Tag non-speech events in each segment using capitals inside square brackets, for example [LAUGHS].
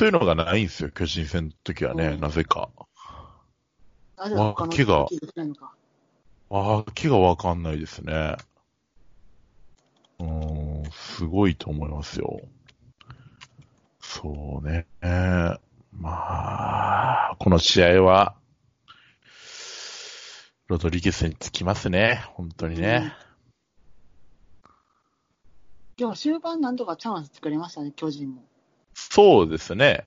そういうのがないんですよ、巨人戦の時はね、うんなぜか。脇が気がわかんないですね。うーん、すごいと思いますよ。そうね。まあ、この試合は、ロドリゲスにつきますね。本当にね。でも終盤なんとかチャンス作りましたね、巨人も。そうですね。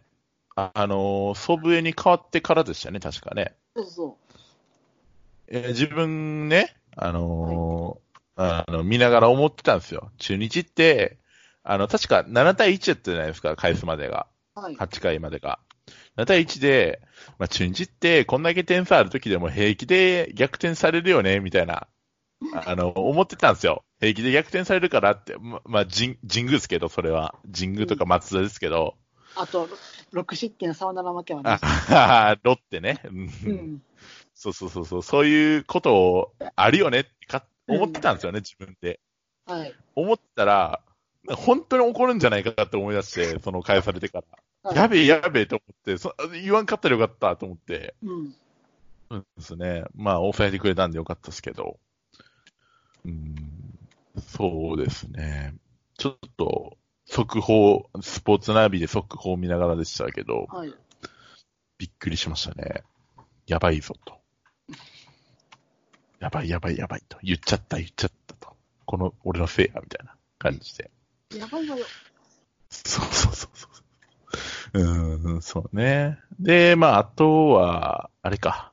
あ、あのー、祖父江に変わってからでしたね、確かね。そうそえー自分ね、あのーあの、見ながら思ってたんですよ。中日って、あの、確か7対1やったじゃないですか、返すまでが。う。はい。8回までが。7対1で、まあ、中日ってこんだけ点差ある時でも平気で逆転されるよね、みたいな、あの、思ってたんですよ。平気で逆転されるからって、ま、まあ、神、神宮ですけど、それは。神宮とか松田ですけど、あと、6失点のサヨナラ負けはねあ。ロッテね。うんうん。そうそうそうそう、そういうことをあるよねってか思ってたんですよね、自分で。はい。思ったら、本当に怒るんじゃないかって思い出して、その返されてから。はいやべえ、やべえと思って、そ言わんかったらよかったと思って。うん。そうですね。まあ、抑えてくれたんでよかったですけど。うん、そうですね。ちょっと、速報、スポーツナビで速報を見ながらでしたけど、はい。びっくりしましたね。やばいぞと。やばいやばいやばいと。言っちゃった言っちゃったと。この、俺のせいや、みたいな感じで。やばいわよ。そうそうそうそう。うーん、そうね。で、まあ、あとは、あれか。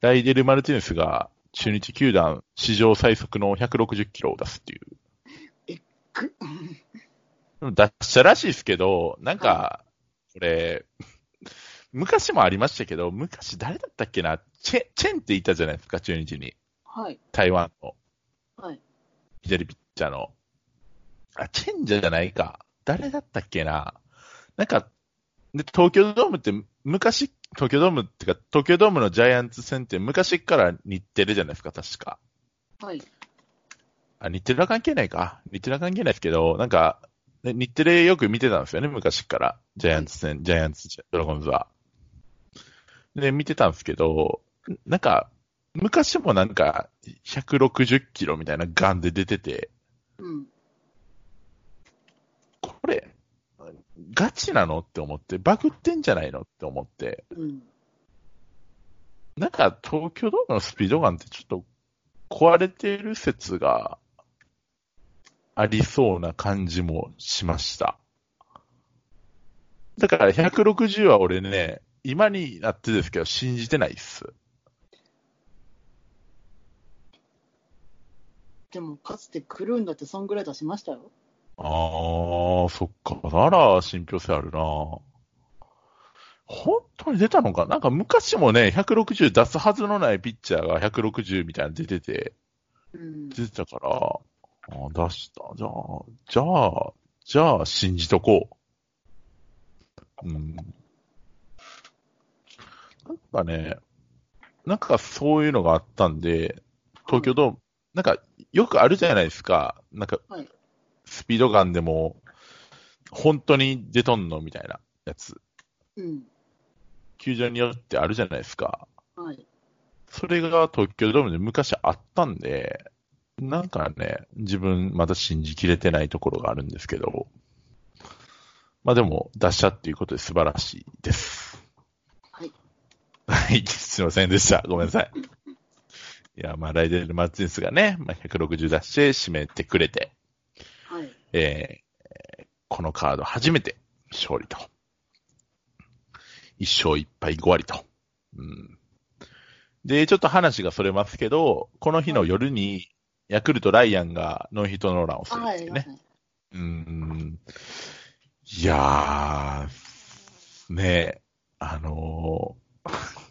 ライデル・マルティネスが中日球団史上最速の160キロを出すっていう。く出したらしいですけど、なんか、これ、昔もありましたけど、昔誰だったっけな？チェ、チェンっていたじゃないですか、中日に。はい。台湾のはい。左ピッチャーの。あ、チェンじゃないか。誰だったっけな？なんか、で、東京ドームって昔、東京ドームってか、東京ドームのジャイアンツ戦って昔から日テレじゃないですか、確か。はい。あ、日テレは関係ないか。日テレは関係ないですけど、なんか、ね日テレよく見てたんですよね、昔から。ジャイアンツ戦、ジャイアンツ、ドラゴンズは。で、見てたんですけど、なんか、昔もなんか、160キロみたいなガンで出てて、うん。これ、ガチなのって思って、バグってんじゃないのって思って、うん。なんか東京ドームのスピードガンってちょっと壊れてる説がありそうな感じもしました。だから160は俺ね、今になってですけど信じてないっす。でも、かつてクルーンだってそんぐらい出しましたよ。あー、そっか。なら信憑性あるな本当に出たのか？なんか昔もね、160出すはずのないピッチャーが160みたいなの出てて、うん。出てたから、あ出した。じゃあ、じゃあ、じゃあ信じとこう。うん。なんかね、なんかそういうのがあったんで、東京ドーム、なんかよくあるじゃないですか。なんかはい、スピードガンでも、本当に出とんのみたいなやつ。うん。球場によってあるじゃないですか。はい。それが東京ドームで昔あったんで、なんかね、自分まだ信じきれてないところがあるんですけど、まあでも出したっていうことで素晴らしいです。はい。はい、すいませんでした。ごめんなさい。いや、まあライデル・マルティネスがね、まあ、160出して締めてくれて、はい。えー、このカード初めて勝利と。一勝一敗5割と。うん。で、ちょっと話がそれますけど、この日の夜に、ヤクルト・ライアンがノーヒットノーランをするんはい。ですよね。うん。いやー、ねえ、あのー [LAUGHS]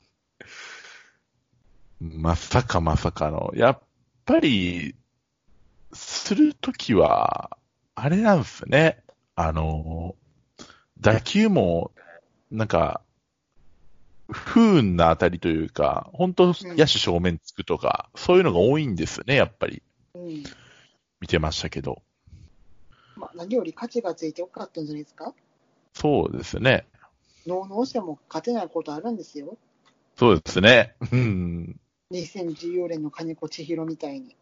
まさかまさかの、やっぱり、するときは、あれなんですね。あのー打球も、なんか、不運な当たりというか、本当野手正面つくとか、そういうのが多いんですね、やっぱり。うん。見てましたけど。まあ、何より価値がついてよかったんじゃないですか？そうですね。ノーノーしても勝てないことあるんですよ。そうですね。うん。2014年の金子千尋みたいに。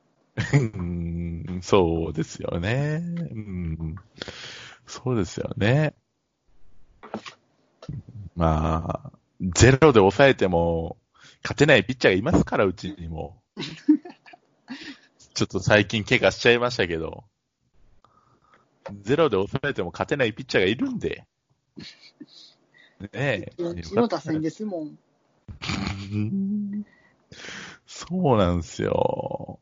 うんそうですよね。うん。そうですよね。まあ、ゼロで抑えても、勝てないピッチャーがいますから、うちにも。[LAUGHS] ちょっと最近怪我しちゃいましたけど。ゼロで抑えても勝てないピッチャーがいるんで。ねえ。うちの打線ですもん。う [LAUGHS] んそうなんですよ。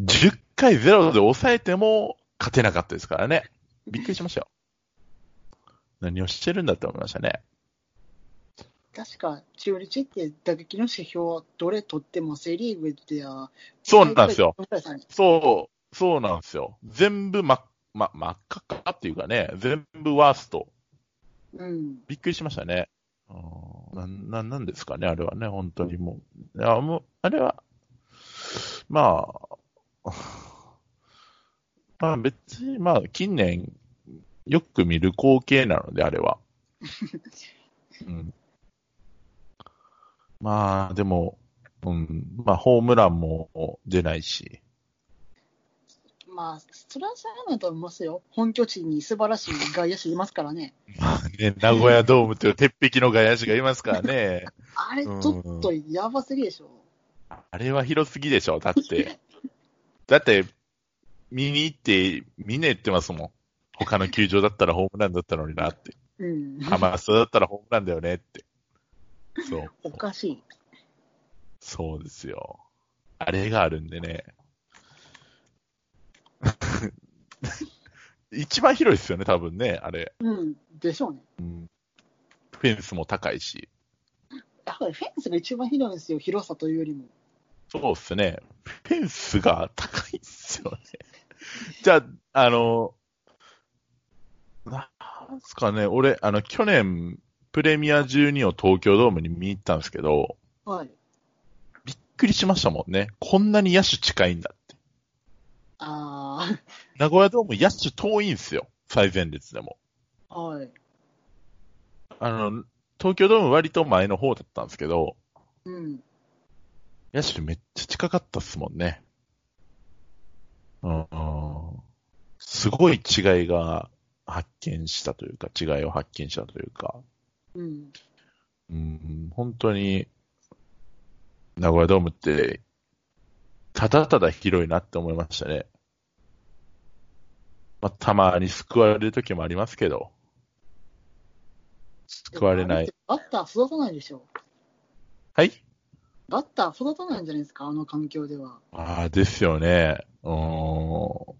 10回ゼロで抑えても勝てなかったですからね。びっくりしましたよ。何をしてるんだって思いましたね。確か、中日って打撃の指標、どれ取ってもセリーグでは、そうなんですよ。そう、そうなんですよ。全部ま、ま、真っ赤っかっていうかね、全部ワースト。うん。びっくりしましたね。うんなん、なんなんですかね、あれはね、本当にもう。いや、もう、あれは、まあ、[LAUGHS] まあ別に、まあ近年、よく見る光景なので、あれは。[LAUGHS] うん、まあ、でも、うん、まあホームランも出ないし。まあ、それはそうなんだと思いますよ。本拠地に素晴らしい外野手いますからね。[LAUGHS] まあね、名古屋ドームという鉄壁の外野手がいますからね。あれ、ちょっとやばすぎでしょ。あれは広すぎでしょ、だって。だって、見に行って、みんな言ってますもん。他の球場だったらホームランだったのになって。うん。ハマスタだったらホームランだよねって。そう。おかしい。そうですよ。あれがあるんでね。[LAUGHS] 一番広いですよね、多分ね、あれ。うん。でしょうね。うん、フェンスも高いし。やっぱりフェンスが一番広いんですよ。広さというよりも。そうっすね。フェンスが高いっすよね。[LAUGHS] じゃあ、あの、なんすかね、俺、あの、去年、プレミア12を東京ドームに見に行ったんですけど、はい。びっくりしましたもんね。こんなに野手近いんだって。あ名古屋ドーム野手遠いんですよ。最前列でも。あ、はい。あの、東京ドーム割と前の方だったんですけど、うん。野手めっちゃ近かったっすもんね。うん、うんすごい違いが発見したというか、違いを発見したというか、うん。うん、本当に、名古屋ドームって、ただただ広いなって思いましたね。まあ、たまに救われる時もありますけど、救われない。。バッター育たないでしょ。はい？バッター育たないんじゃないですか、あの環境では。ああ、ですよね。うーん。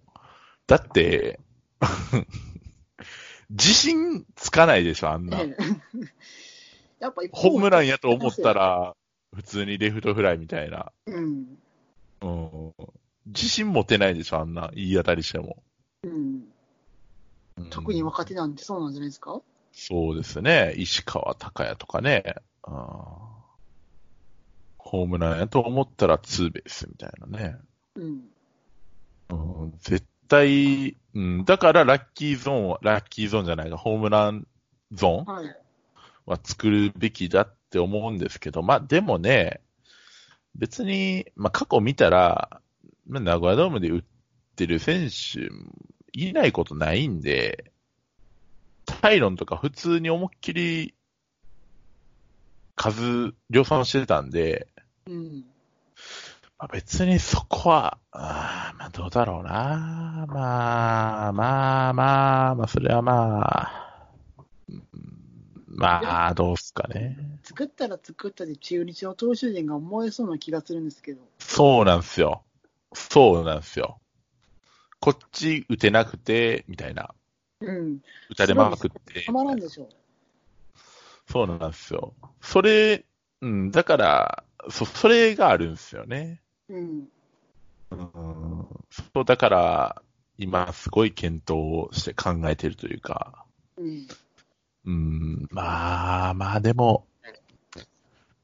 だって、[LAUGHS] 自信つかないでしょ、あんな。ええ [LAUGHS] やっぱホームランやと思ったら、普通にレフトフライみたいな。うん。うん。自信持てないでしょ、あんな。いい当たりしても。うん。うん特に若手なんてそうなんじゃないですか？そうですね。石川隆也とかね。あーホームランやと思ったらツーベースみたいなね。うん。うん、絶対、うん、だからラッキーゾーンは、ラッキーゾーンじゃないか、ホームランゾーンは作るべきだって思うんですけど、まあでもね、別に、まあ過去見たら、まあ名古屋ドームで打ってる選手いないことないんで、タイロンとか普通に思いっきり数量産してたんで、うん。まあ、別にそこは、あーまあどうだろうな。まあ、まあまあ、まあそれはまあ、うんまあ、どうすかね。作ったら作ったで中日の投手陣が思えそうな気がするんですけど。そうなんですよ。そうなんですよ。こっち打てなくて、みたいな。うん。打たれまくって。たまらんでしょそうなんですよ。それ、うん、だから、そ、[LAUGHS] それがあるんですよね。う。うん。うん、そう、だから、今すごい検討をして考えてるというか、うん。うん、まあまあでも、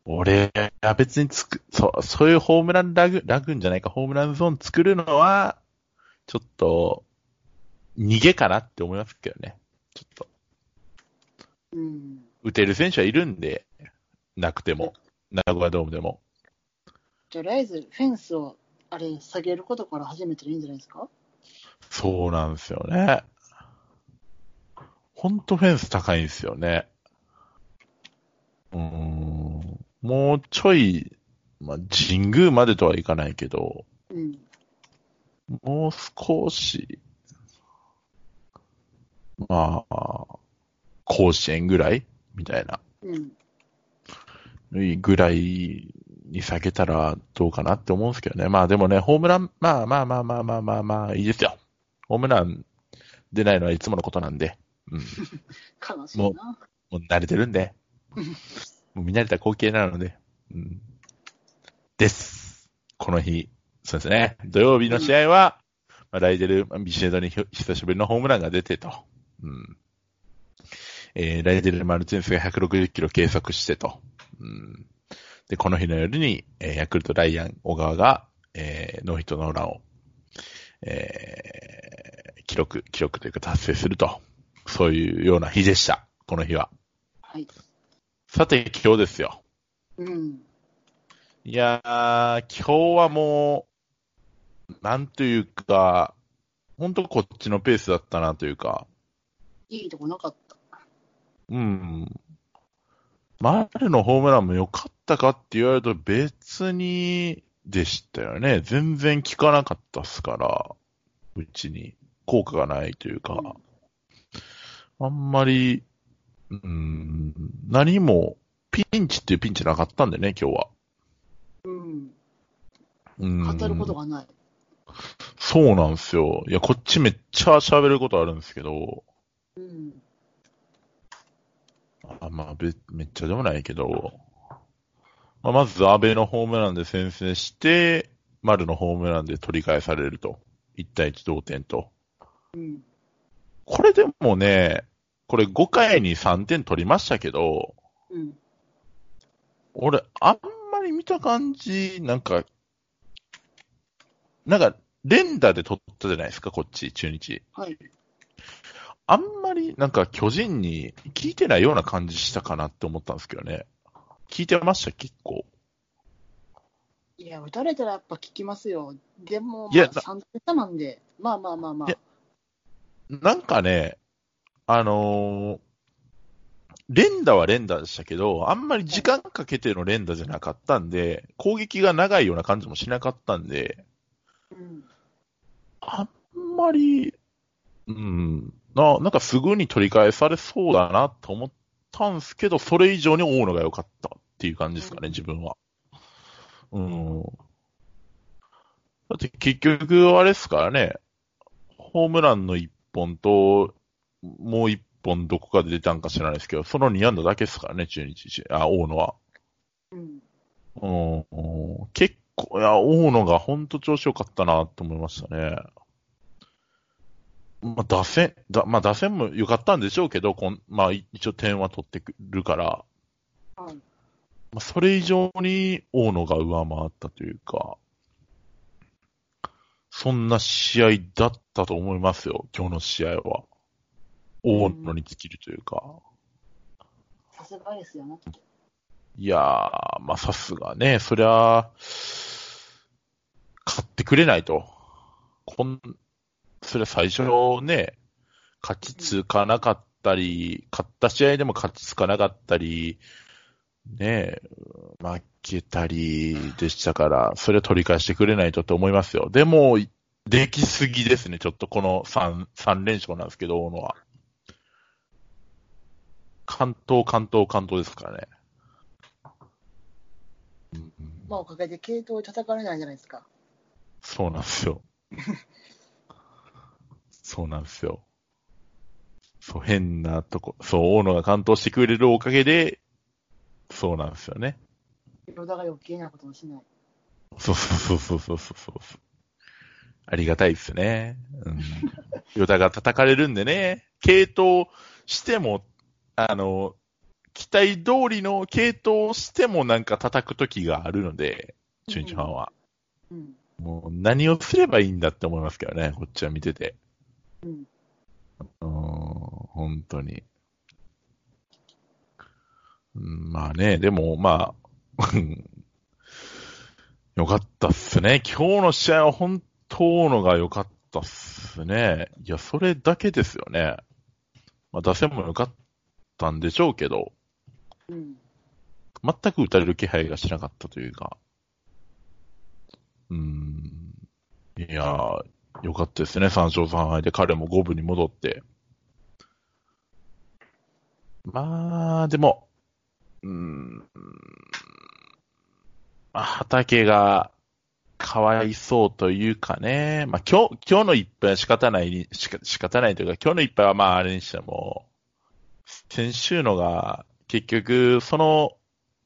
俺は別につく、そう、そういうホームランラグ、ラグンじゃないか、ホームランゾーン作るのは、ちょっと、逃げかなって思いますけどね。ちょっと。うん。打てる選手はいるんで、なくても、名古屋ドームでも。とりあえず、フェンスを、あれ、下げることから始めたらいいんじゃないですか？そうなんですよね。ほんとフェンス高いんですよね。うーん。もうちょい、まあ、神宮までとはいかないけど、うん。もう少し、まあ、甲子園ぐらい？みたいな。うん。ぐらいに下げたらどうかなって思うんですけどね。まあでもね、ホームラン、まあまあまあまあまあまあまあいいですよ。ホームラン出ないのはいつものことなんで。うん。[LAUGHS] 悲しいな。もう慣れてるんで。[LAUGHS] もう見慣れた光景なので。うん。です。この日。そうですね。土曜日の試合は、まあ、ライデル、ビシエドにひ久しぶりのホームランが出てと。うん。えー、ライデル・マルティネスが160キロ計測してと。うん。で、この日の夜に、えーヤクルト・ライアン・小川が、えー、ノーヒットノーランを、えー、記録、記録というか達成すると。そういうような日でした。この日は。はい。さて、今日ですよ。うん。いやー、今日はもう、なんというか、ほんとこっちのペースだったなというか、いいとこなかった。うん。丸のホームランも良かったかって言われると別にでしたよね。全然効かなかったっすから、うちに効果がないというか、あんまり、うん、何もピンチっていうピンチなかったんでね、今日は。うん。うん語ることがない。そうなんですよ。いや、こっちめっちゃ喋ることあるんですけど、うん。あまあ、べめっちゃでもないけど、まあ、まず安倍のホームランで先制して、丸のホームランで取り返されると。1対1同点と。うん。これでもね、これ5回に3点取りましたけど、うん。俺、あんまり見た感じ、なんか、なんか、連打で取ったじゃないですか、こっち、中日。はい。あんまりなんか巨人に聞いてないような感じしたかなって思ったんですけどね。聞いてました？結構。いや、打たれたらやっぱ効きますよ。でも、いやまあ、3点差なんで、まあまあまあまあ。なんかね、あのー連打は連打でしたけど、あんまり時間かけての連打じゃなかったんで、攻撃が長いような感じもしなかったんで、うん。あんまり、うん、な、なんかすぐに取り返されそうだなと思ったんですけど、それ以上に大野が良かったっていう感じですかね、うん自分は。うん。だって結局、あれですからね、ホームランの1本と、もう1本どこかで出たんか知らないですけど、その2安打だけですからね、中日、あ、大野は。うん。うんうん結構、いや、大野が本当調子良かったなと思いましたね。まあ、打線、だまあ、打線も良かったんでしょうけど、こんまあ、い一応点は取ってくるから、はい。まあ、それ以上に大野が上回ったというか、そんな試合だったと思いますよ、今日の試合は。大野に尽きるというか。さすがですよね。いやー、まあ、さすがね、そりゃ、勝ってくれないと。こん、それは最初ね、勝ちつかなかったり、勝った試合でも勝ちつかなかったり、ね、負けたりでしたから、それは取り返してくれないとと思いますよ。でも、できすぎですね、ちょっとこの3、三連勝なんですけど、大野は。関東、関東、関東ですからね。うんまあ、おかげで系統叩かれないじゃないですか。そうなんですよ。[LAUGHS] そうなんですよ。そう、変なとこ、そう、大野が関東してくれるおかげで、そうなんですよね。色田が余計なことをしない。そうそうそうそうそうそう。ありがたいですね。うん。[LAUGHS] ヨタが叩かれるんでね、系統しても、あの、期待通りの系統をしてもなんか叩く時があるので、中日ファンは。うん。もう何をすればいいんだって思いますけどね、こっちは見てて。うん。うーん、本当に。うんまあね、でも、まあ、う [LAUGHS] んよかったっすね。今日の試合は本当のが良かったっすね。いや、それだけですよね。まあ、打線も良かったんでしょうけど、うん。全く打たれる気配がしなかったというか。うーん。いやー、良かったですね。3勝3敗で彼も5分に戻って。まあ、でも、うーん。まあ、畑が、かわいそうというかね。まあ、今日、今日の一杯は仕方ないに、しか仕方ないというか、今日の一杯はまあ、あれにしても、先週のが、結局、その、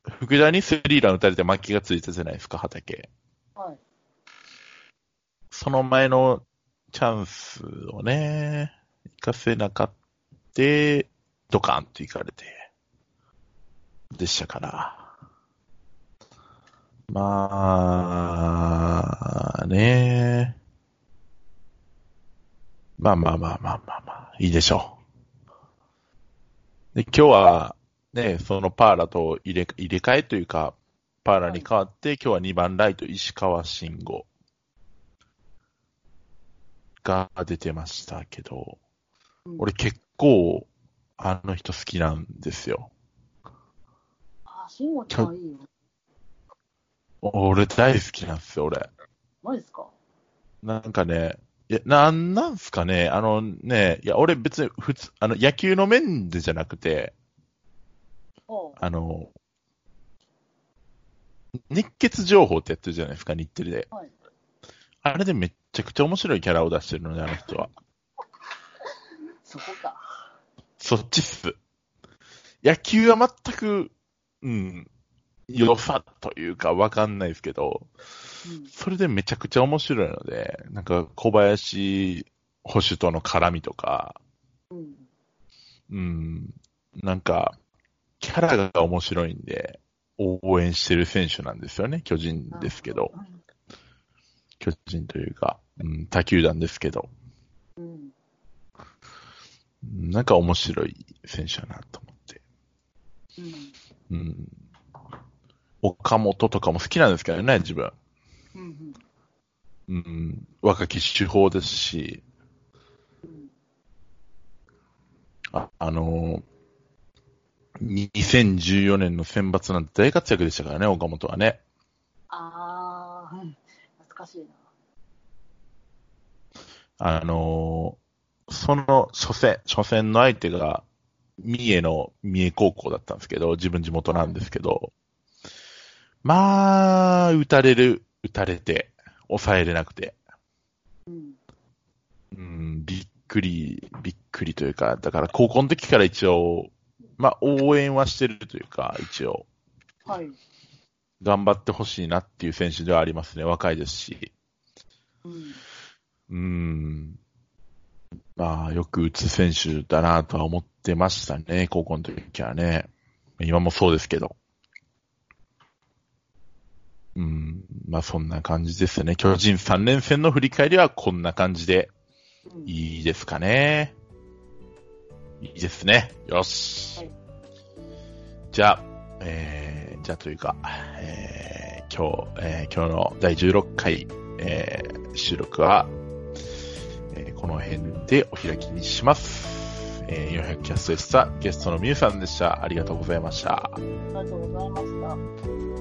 福田にスリーラン打たれて負けがついたじゃないですか、畑。はい。その前のチャンスをね、活かせなかった、ドカンと行かれて、でしたから。まあ、ねまあまあまあまあまあまあ、いいでしょう。で、今日は、ね、そのパーラと入れ入れ替えというか、パーラに変わって、今日は2番ライト石川慎吾が出てましたけど、うん俺結構あの人好きなんですよ。あ、慎吾ちゃんいいよ。俺大好きなんですよ、俺。マジですか？なんかね、いや、なんなんすかね、あのね、いや、俺別に普通、あの、野球の面でじゃなくて、あの、熱血情報ってやってるじゃないですか、日テレで。はい。あれでめっちゃくちゃ面白いキャラを出してるのね、あの人は。[LAUGHS] そこか。そっちっす。野球は全く、うん、良さというかわかんないですけど、うん。それでめちゃくちゃ面白いので、なんか小林捕手との絡みとか、うん。うん、なんか、キャラが面白いんで、応援してる選手なんですよね、巨人ですけど。巨人というか、うん、他球団ですけど、うん。なんか面白い選手だなと思って。うん。うん。岡本とかも好きなんですけどね、自分。うん。うん。若き手法ですし、うん。あ、あのー2014年の選抜なんて大活躍でしたからね、岡本はね。あー、うん懐かしいな。あのーその初戦、初戦の相手が、三重の三重高校だったんですけど、自分地元なんですけど、まあ、打たれる、打たれて、抑えれなくて、うん。うん、びっくり、びっくりというか、だから高校の時から一応、まあ、応援はしてるというか、一応、はい。頑張ってほしいなっていう選手ではありますね。若いですし。うん。うん。まあ、よく打つ選手だなとは思ってましたね。高校の時はね。今もそうですけど。うん。まあ、そんな感じですね。巨人3連戦の振り返りはこんな感じでうんいいですかね。いいですね。よし。はいじゃあ、えー、じゃあというか、えー、今日、えー今日の第16回、えー収録は、えーこの辺でお開きにします。えー400キャストでした。ゲストのみゆさんでした。ありがとうございました。ありがとうございました。